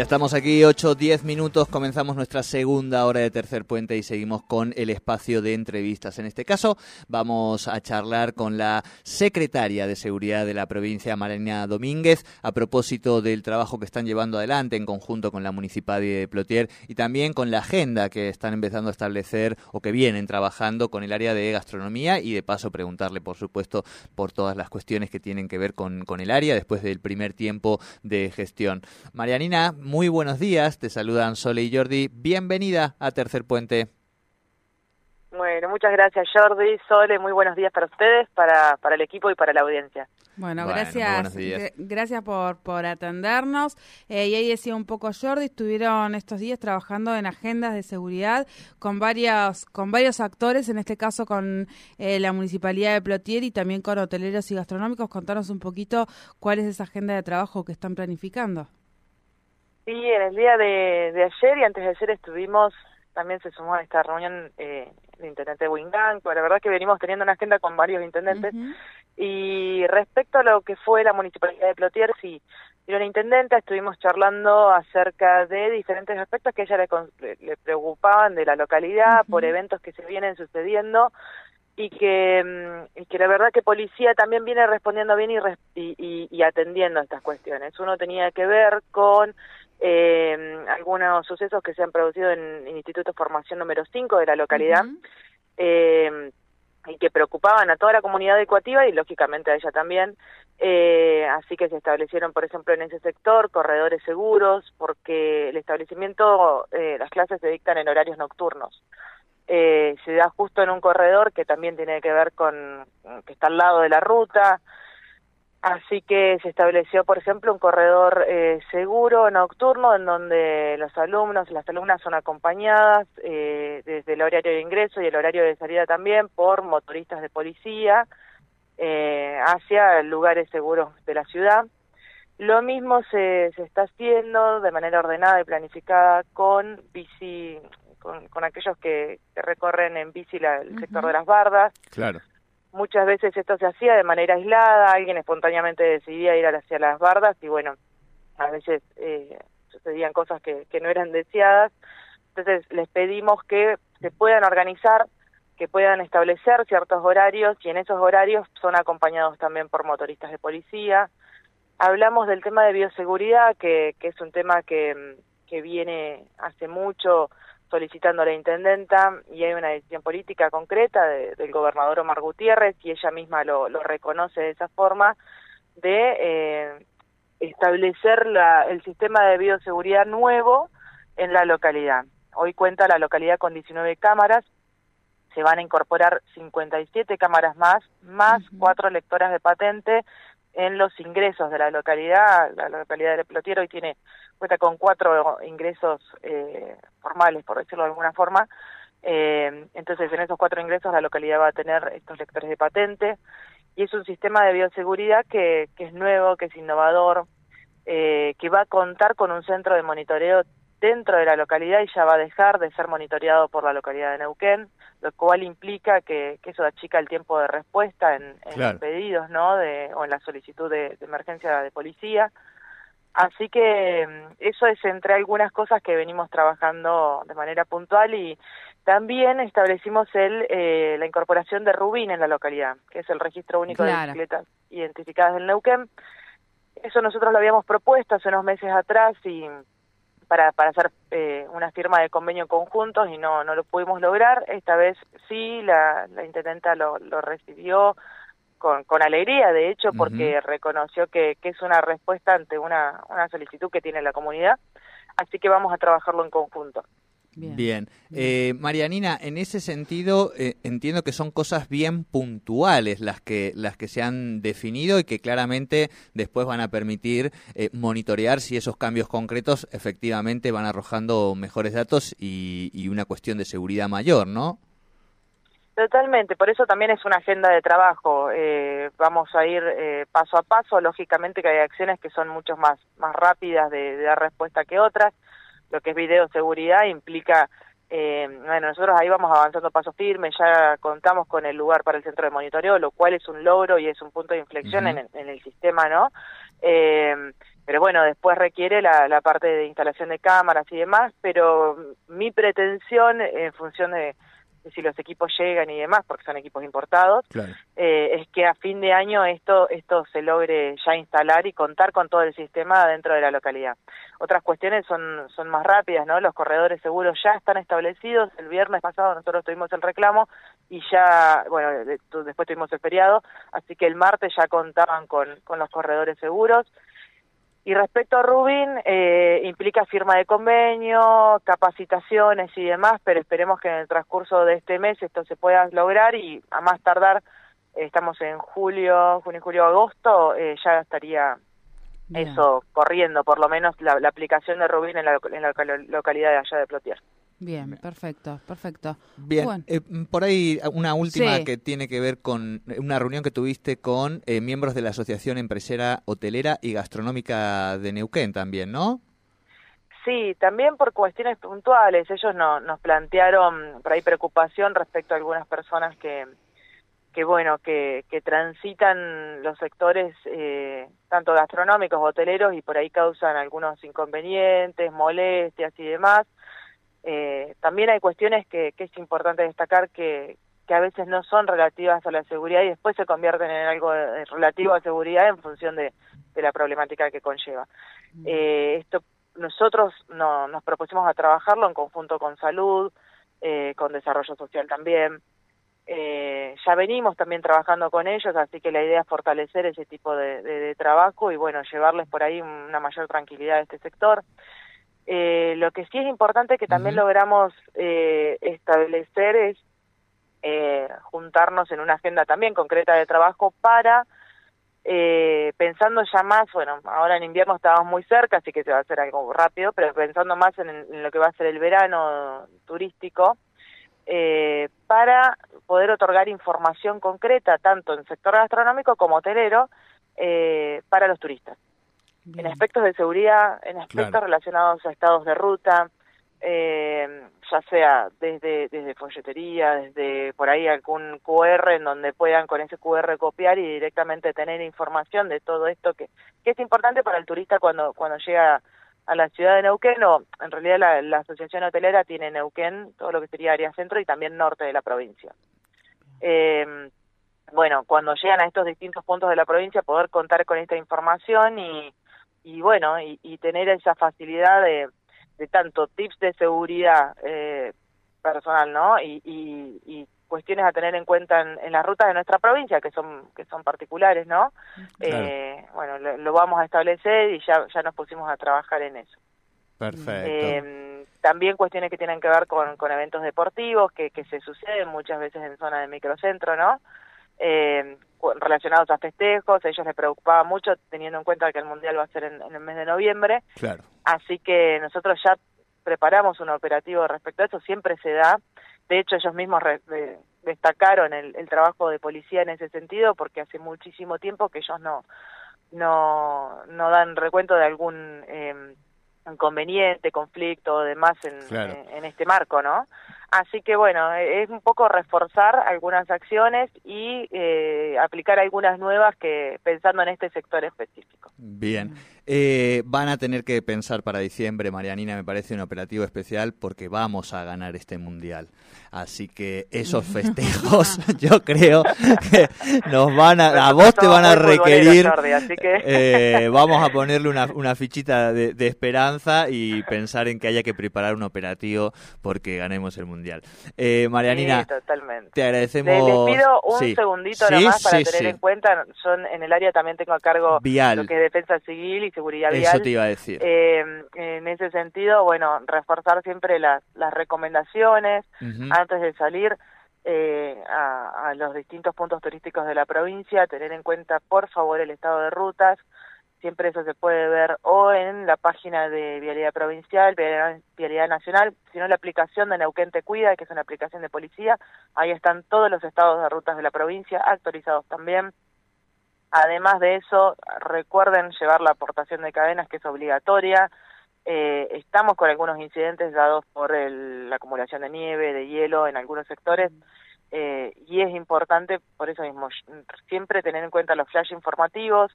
Ya estamos aquí, 8 10 minutos, comenzamos nuestra segunda hora de tercer puente y seguimos con el espacio de entrevistas. En este caso vamos a charlar con la secretaria de Seguridad de la provincia, Marina Domínguez, a propósito del trabajo que están llevando adelante en conjunto con la Municipalidad de Plotier y también con la agenda que están empezando a establecer o que vienen trabajando con el área de gastronomía y de paso preguntarle, por supuesto, por todas las cuestiones que tienen que ver con, con el área después del primer tiempo de gestión. Marianina, muy buenos días, te saludan Sole y Jordi. Bienvenida a Tercer Puente. Bueno, muchas gracias Jordi, Sole, muy buenos días para ustedes, para, para el equipo y para la audiencia. Bueno, gracias, gracias por, por atendernos. Eh, y ahí decía un poco Jordi, estuvieron estos días trabajando en agendas de seguridad con varios, con varios actores, en este caso con eh, la Municipalidad de Plotier y también con hoteleros y gastronómicos. Contanos un poquito cuál es esa agenda de trabajo que están planificando. Sí, en el día de, ayer y antes de ayer estuvimos, también se sumó a esta reunión eh, el intendente Wingang, la verdad que venimos teniendo una agenda con varios intendentes. Y respecto a lo que fue la municipalidad de Plotier, sí, y la intendente estuvimos charlando acerca de diferentes aspectos que a ella le, preocupaban de la localidad por eventos que se vienen sucediendo y que, mm, y que la verdad que policía también viene respondiendo bien y, y, y, atendiendo a estas cuestiones. Uno tenía que ver con eh, algunos sucesos que se han producido en, el Instituto Formación número 5 de la localidad eh, y que preocupaban a toda la comunidad educativa y lógicamente a ella también. Eh, así que se establecieron, por ejemplo, en ese sector corredores seguros porque el establecimiento, eh, las clases se dictan en horarios nocturnos. Eh, se da justo en un corredor que también tiene que ver con que está al lado de la ruta, Así que se estableció, por ejemplo, un corredor eh, seguro nocturno en donde los alumnos y las alumnas son acompañadas eh, desde el horario de ingreso y el horario de salida también por motoristas de policía eh, hacia lugares seguros de la ciudad. Lo mismo se, se está haciendo de manera ordenada y planificada con bici, con, con aquellos que, recorren en bici el sector de las bardas. Claro. Muchas veces esto se hacía de manera aislada, alguien espontáneamente decidía ir hacia las bardas y bueno, a veces eh, sucedían cosas que, que no eran deseadas. Entonces les pedimos que se puedan organizar, que puedan establecer ciertos horarios y en esos horarios son acompañados también por motoristas de policía. Hablamos del tema de bioseguridad, que, que es un tema que, que viene hace mucho solicitando a la intendenta y hay una decisión política concreta del gobernador Omar Gutiérrez y ella misma lo, reconoce de esa forma de eh, establecer la, el sistema de bioseguridad nuevo en la localidad. Hoy cuenta la localidad con 19 cámaras, se van a incorporar 57 cámaras más, más cuatro lectoras de patente en los ingresos de la localidad. La localidad de Plotiero hoy tiene cuenta con cuatro ingresos eh, formales, por decirlo de alguna forma. Eh, entonces, en esos cuatro ingresos la localidad va a tener estos lectores de patente y es un sistema de bioseguridad que, que es nuevo, que es innovador, eh, que va a contar con un centro de monitoreo dentro de la localidad y ya va a dejar de ser monitoreado por la localidad de Neuquén, lo cual implica que, que eso achica el tiempo de respuesta en, los pedidos, ¿no? De, o en la solicitud de, de emergencia de policía. Así que mm, eso es entre algunas cosas que venimos trabajando de manera puntual y también establecimos el, eh, la incorporación de Rubín en la localidad, que es el registro único de bicicletas identificadas del Neuquén. Eso nosotros lo habíamos propuesto hace unos meses atrás y para, para hacer eh, una firma de convenio conjuntos y no, no lo pudimos lograr. Esta vez sí, la, la intendenta lo, lo recibió con, con alegría, de hecho, porque reconoció que, que, es una respuesta ante una, una solicitud que tiene la comunidad. Así que vamos a trabajarlo en conjunto. Bien. Eh, Marianina, en ese sentido eh, entiendo que son cosas bien puntuales las que, las que se han definido y que claramente después van a permitir eh, monitorear si esos cambios concretos efectivamente van arrojando mejores datos y, y una cuestión de seguridad mayor, ¿no? Totalmente, por eso también es una agenda de trabajo. Eh, vamos a ir eh, paso a paso, lógicamente que hay acciones que son mucho más, más rápidas de, dar respuesta que otras. lo que es videoseguridad implica eh, bueno, nosotros ahí vamos avanzando paso firme, ya contamos con el lugar para el centro de monitoreo, lo cual es un logro y es un punto de inflexión en, el sistema, ¿no? Eh, pero bueno, después requiere la, la parte de instalación de cámaras y demás, pero mi pretensión en función de si los equipos llegan y demás, porque son equipos importados, eh, es que a fin de año esto, esto se logre ya instalar y contar con todo el sistema dentro de la localidad. Otras cuestiones son, son más rápidas, ¿no? Los corredores seguros ya están establecidos. El viernes pasado nosotros tuvimos el reclamo y ya, bueno, después tuvimos el feriado, así que el martes ya contaban con, con los corredores seguros. Y respecto a Rubin, eh, implica firma de convenio, capacitaciones y demás, pero esperemos que en el transcurso de este mes esto se pueda lograr y a más tardar, estamos en julio, junio, julio, agosto, eh, ya estaría eso corriendo, por lo menos la, aplicación de Rubin en la, en la localidad de allá de Plotier. Bien, perfecto, perfecto. Bien, eh, por ahí una última que tiene que ver con una reunión que tuviste con eh, miembros de la Asociación Empresera Hotelera y Gastronómica de Neuquén también, ¿no? Sí, también por cuestiones puntuales. Ellos no, nos plantearon por ahí preocupación respecto a algunas personas que, que bueno, que, que transitan los sectores eh, tanto gastronómicos, hoteleros y por ahí causan algunos inconvenientes, molestias y demás eh, también hay cuestiones que, que, es importante destacar que, que a veces no son relativas a la seguridad y después se convierten en algo relativo a seguridad en función de, de la problemática que conlleva. Eh, esto nosotros no, nos propusimos a trabajarlo en conjunto con salud, eh, con desarrollo social también. Eh, ya venimos también trabajando con ellos, así que la idea es fortalecer ese tipo de, de, de trabajo y bueno, llevarles por ahí una mayor tranquilidad a este sector. Eh, lo que sí es importante que también logramos eh, establecer es eh, juntarnos en una agenda también concreta de trabajo para, eh, pensando ya más, bueno, ahora en invierno estamos muy cerca, así que se va a hacer algo rápido, pero pensando más en, lo que va a ser el verano turístico, eh, para poder otorgar información concreta, tanto en sector gastronómico como hotelero, eh, para los turistas en aspectos de seguridad, en aspectos relacionados a estados de ruta, eh, ya sea desde, desde folletería, desde por ahí algún QR en donde puedan con ese QR copiar y directamente tener información de todo esto que, que es importante para el turista cuando, cuando llega a la ciudad de Neuquén o en realidad la, la asociación hotelera tiene Neuquén, todo lo que sería área centro y también norte de la provincia. Eh, bueno, cuando llegan a estos distintos puntos de la provincia, poder contar con esta información y, y bueno, y, y tener esa facilidad de, de tanto tips de seguridad eh, personal, ¿no? Y, y, y, cuestiones a tener en cuenta en, las rutas de nuestra provincia, que son que son particulares, ¿no? Eh, bueno, lo, vamos a establecer y ya, ya nos pusimos a trabajar en eso. Perfecto. Eh, también cuestiones que tienen que ver con, con eventos deportivos que, que se suceden muchas veces en zona de microcentro, ¿no? Eh, relacionados a festejos, a ellos les preocupaba mucho teniendo en cuenta que el Mundial va a ser en, el mes de noviembre. Claro. Así que nosotros ya preparamos un operativo respecto a eso, siempre se da. De hecho, ellos mismos destacaron el, el, trabajo de policía en ese sentido porque hace muchísimo tiempo que ellos no no, no dan recuento de algún eh, inconveniente, conflicto o demás en, en, este marco, ¿no? Así que bueno, es un poco reforzar algunas acciones y eh, aplicar algunas nuevas que pensando en este sector específico. Bien, eh, van a tener que pensar para diciembre, Marianina, me parece un operativo especial porque vamos a ganar este mundial. Así que esos festejos, yo creo que nos van a, a vos te van a requerir. eh, vamos a ponerle una, una fichita de, de esperanza y pensar en que haya que preparar un operativo porque ganemos el mundial. Eh, Marianina, te agradecemos. Les pido un segundito nomás para tener en cuenta, yo en el área también tengo a cargo lo que es defensa civil y seguridad vial. Eso te iba a decir. Eh, en ese sentido, bueno, reforzar siempre las, las recomendaciones antes de salir. Eh, a, a los distintos puntos turísticos de la provincia, tener en cuenta por favor el estado de rutas, siempre eso se puede ver o en la página de Vialidad Provincial, Vialidad, Nacional, sino la aplicación de Neuquén Te Cuida, que es una aplicación de policía, ahí están todos los estados de rutas de la provincia actualizados también. Además de eso, recuerden llevar la aportación de cadenas, que es obligatoria, Eh, estamos con algunos incidentes dados por la acumulación de nieve, de hielo en algunos sectores, eh, y es importante, por eso mismo, siempre tener en cuenta los flash informativos,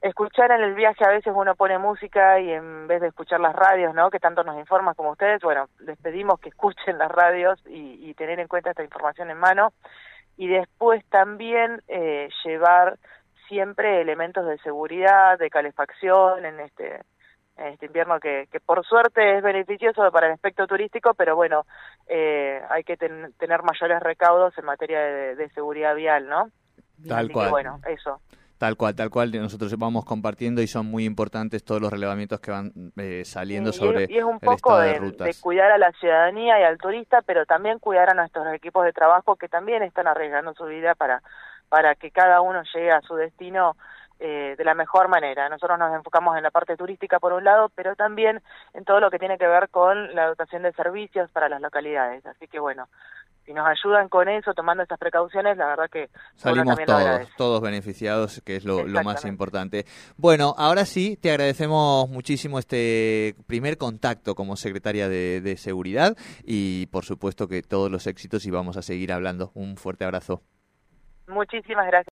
escuchar en el viaje a veces uno pone música y en vez de escuchar las radios, ¿no? Que tanto nos informan como ustedes, bueno, les pedimos que escuchen las radios y, y tener en cuenta esta información en mano. Y después también eh, llevar siempre elementos de seguridad, de calefacción en este este invierno que, que por suerte es beneficioso para el aspecto turístico, pero bueno, eh, hay que tener mayores recaudos en materia de, seguridad vial, ¿no? Tal cual. bueno, eso. Tal cual, tal cual, nosotros vamos compartiendo y son muy importantes todos los relevamientos que van eh, saliendo sobre y es un poco de, de, cuidar a la ciudadanía y al turista, pero también cuidar a nuestros equipos de trabajo que también están arriesgando su vida para, para que cada uno llegue a su destino eh, de la mejor manera. Nosotros nos enfocamos en la parte turística por un lado, pero también en todo lo que tiene que ver con la dotación de servicios para las localidades. Así que bueno, si nos ayudan con eso, tomando estas precauciones, la verdad que salimos todos, todos beneficiados, que es lo, más importante. Bueno, ahora sí, te agradecemos muchísimo este primer contacto como secretaria de, de Seguridad y por supuesto que todos los éxitos y vamos a seguir hablando. Un fuerte abrazo. Muchísimas gracias.